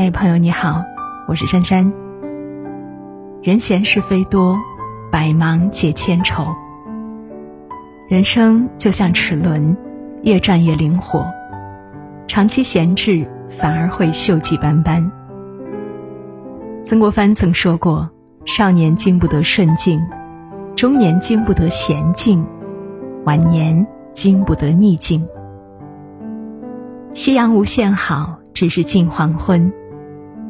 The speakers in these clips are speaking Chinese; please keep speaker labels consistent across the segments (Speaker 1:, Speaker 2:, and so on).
Speaker 1: 嗨，朋友你好，我是珊珊。人闲是非多，百忙解千愁。人生就像齿轮，越转越灵活。长期闲置，反而会锈迹斑斑。曾国藩曾说过：“少年经不得顺境，中年经不得闲静，晚年经不得逆境。”夕阳无限好，只是近黄昏。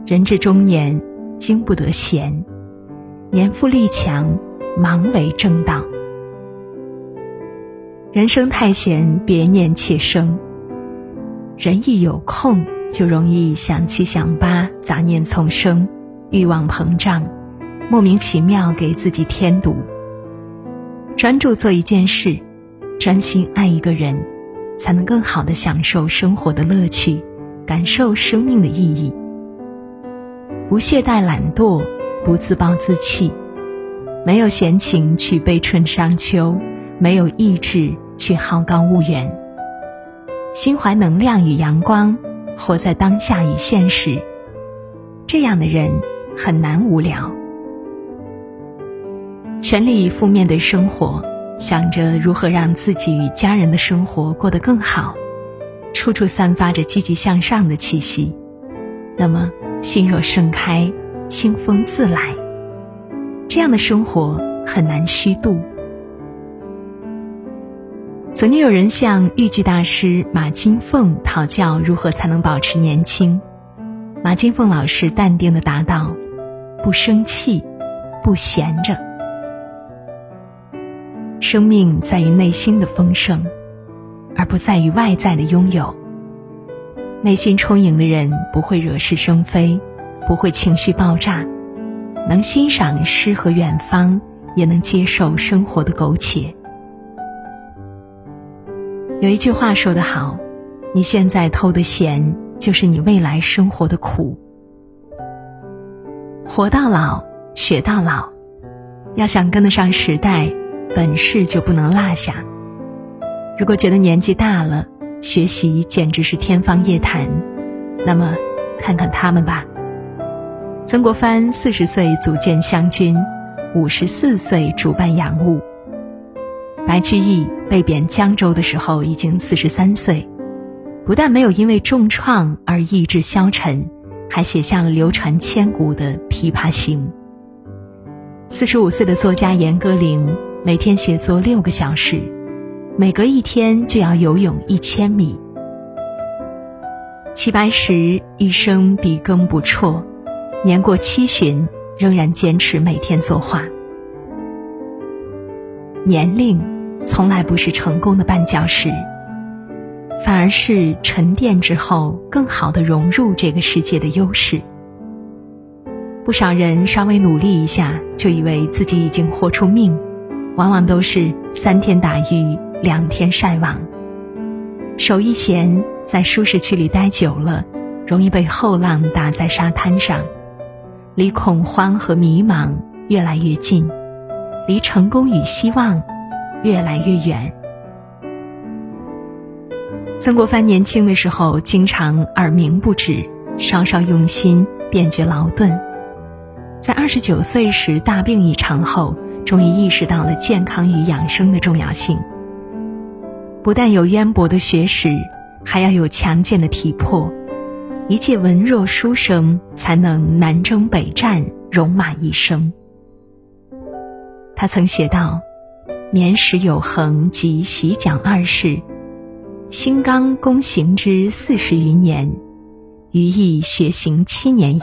Speaker 1: 人至中年，经不得闲；年富力强，忙为正道。人生太闲，别念妾生。人一有空，就容易想七想八，杂念丛生，欲望膨胀，莫名其妙给自己添堵。专注做一件事，专心爱一个人，才能更好的享受生活的乐趣，感受生命的意义。不懈怠懒惰，不自暴自弃，没有闲情去悲春伤秋，没有意志去好高骛远。心怀能量与阳光，活在当下与现实，这样的人很难无聊。全力以赴面对生活，想着如何让自己与家人的生活过得更好，处处散发着积极向上的气息，那么心若盛开，清风自来。这样的生活很难虚度。曾经有人向豫剧大师马金凤讨教如何才能保持年轻，马金凤老师淡定的答道：“不生气，不闲着。生命在于内心的丰盛，而不在于外在的拥有。内心充盈的人不会惹是生非，不会情绪爆炸，能欣赏诗和远方，也能接受生活的苟且。”有一句话说得好，你现在偷的闲，就是你未来生活的苦。活到老，学到老，要想跟得上时代，本事就不能落下。如果觉得年纪大了，学习简直是天方夜谭，那么看看他们吧。曾国藩四十岁组建湘军，五十四岁主办洋务。白居易被贬江州的时候已经四十三岁，不但没有因为重创而意志消沉，还写下了流传千古的《琵琶行》。四十五岁的作家严歌苓每天写作六个小时，每隔一天就要游泳一千米。齐白石一生笔耕不辍，年过七旬仍然坚持每天作画。年龄。从来不是成功的绊脚石，反而是沉淀之后更好的融入这个世界的优势。不少人稍微努力一下，就以为自己已经豁出命，往往都是三天打鱼两天晒网。手一闲，在舒适区里待久了，容易被后浪打在沙滩上，离恐慌和迷茫越来越近，离成功与希望。越来越远。曾国藩年轻的时候，经常耳鸣不止，稍稍用心便觉劳顿。在二十九岁时大病一场后，终于意识到了健康与养生的重要性。不但有渊博的学识，还要有强健的体魄，一切文弱书生才能南征北战，戎马一生。他曾写道。眠食有恒及洗讲二事，新刚躬行之四十余年，余亦学行七年矣。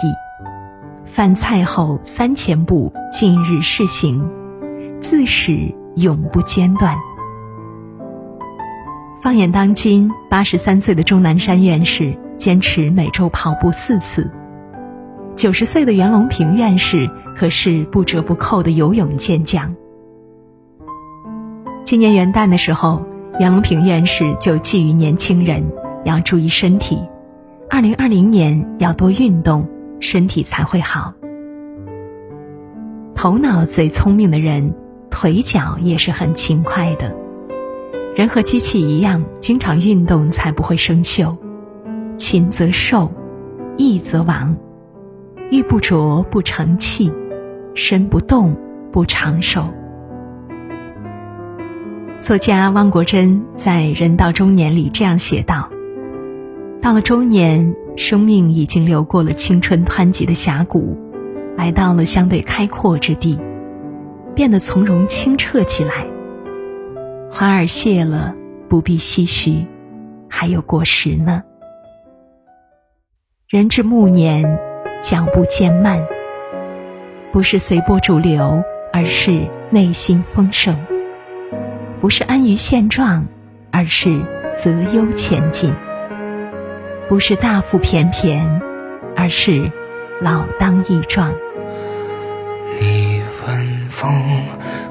Speaker 1: 饭菜后三千步，近日试行，自始永不间断。放眼当今，八十三岁的钟南山院士坚持每周跑步四次，九十岁的袁隆平院士可是不折不扣的游泳健将。今年元旦的时候，袁隆平院士就寄予年轻人要注意身体，二零二零年要多运动，身体才会好。头脑最聪明的人，腿脚也是很勤快的。人和机器一样，经常运动才不会生锈。勤则寿，逸则亡。玉不琢不成器，身不动不长寿。作家汪国真在《人到中年》里这样写道：“到了中年，生命已经流过了青春湍急的峡谷，来到了相对开阔之地，变得从容清澈起来。花儿谢了，不必唏嘘，还有果实呢。人至暮年，脚步渐慢，不是随波逐流，而是内心丰盛。”不是安于现状，而是择优前进；不是大腹便便，而是老当益壮。
Speaker 2: 你问风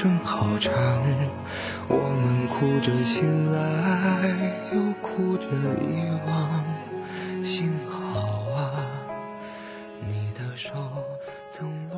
Speaker 2: 声好长，我们哭着醒来，又哭着遗忘。幸好啊，你的手曾。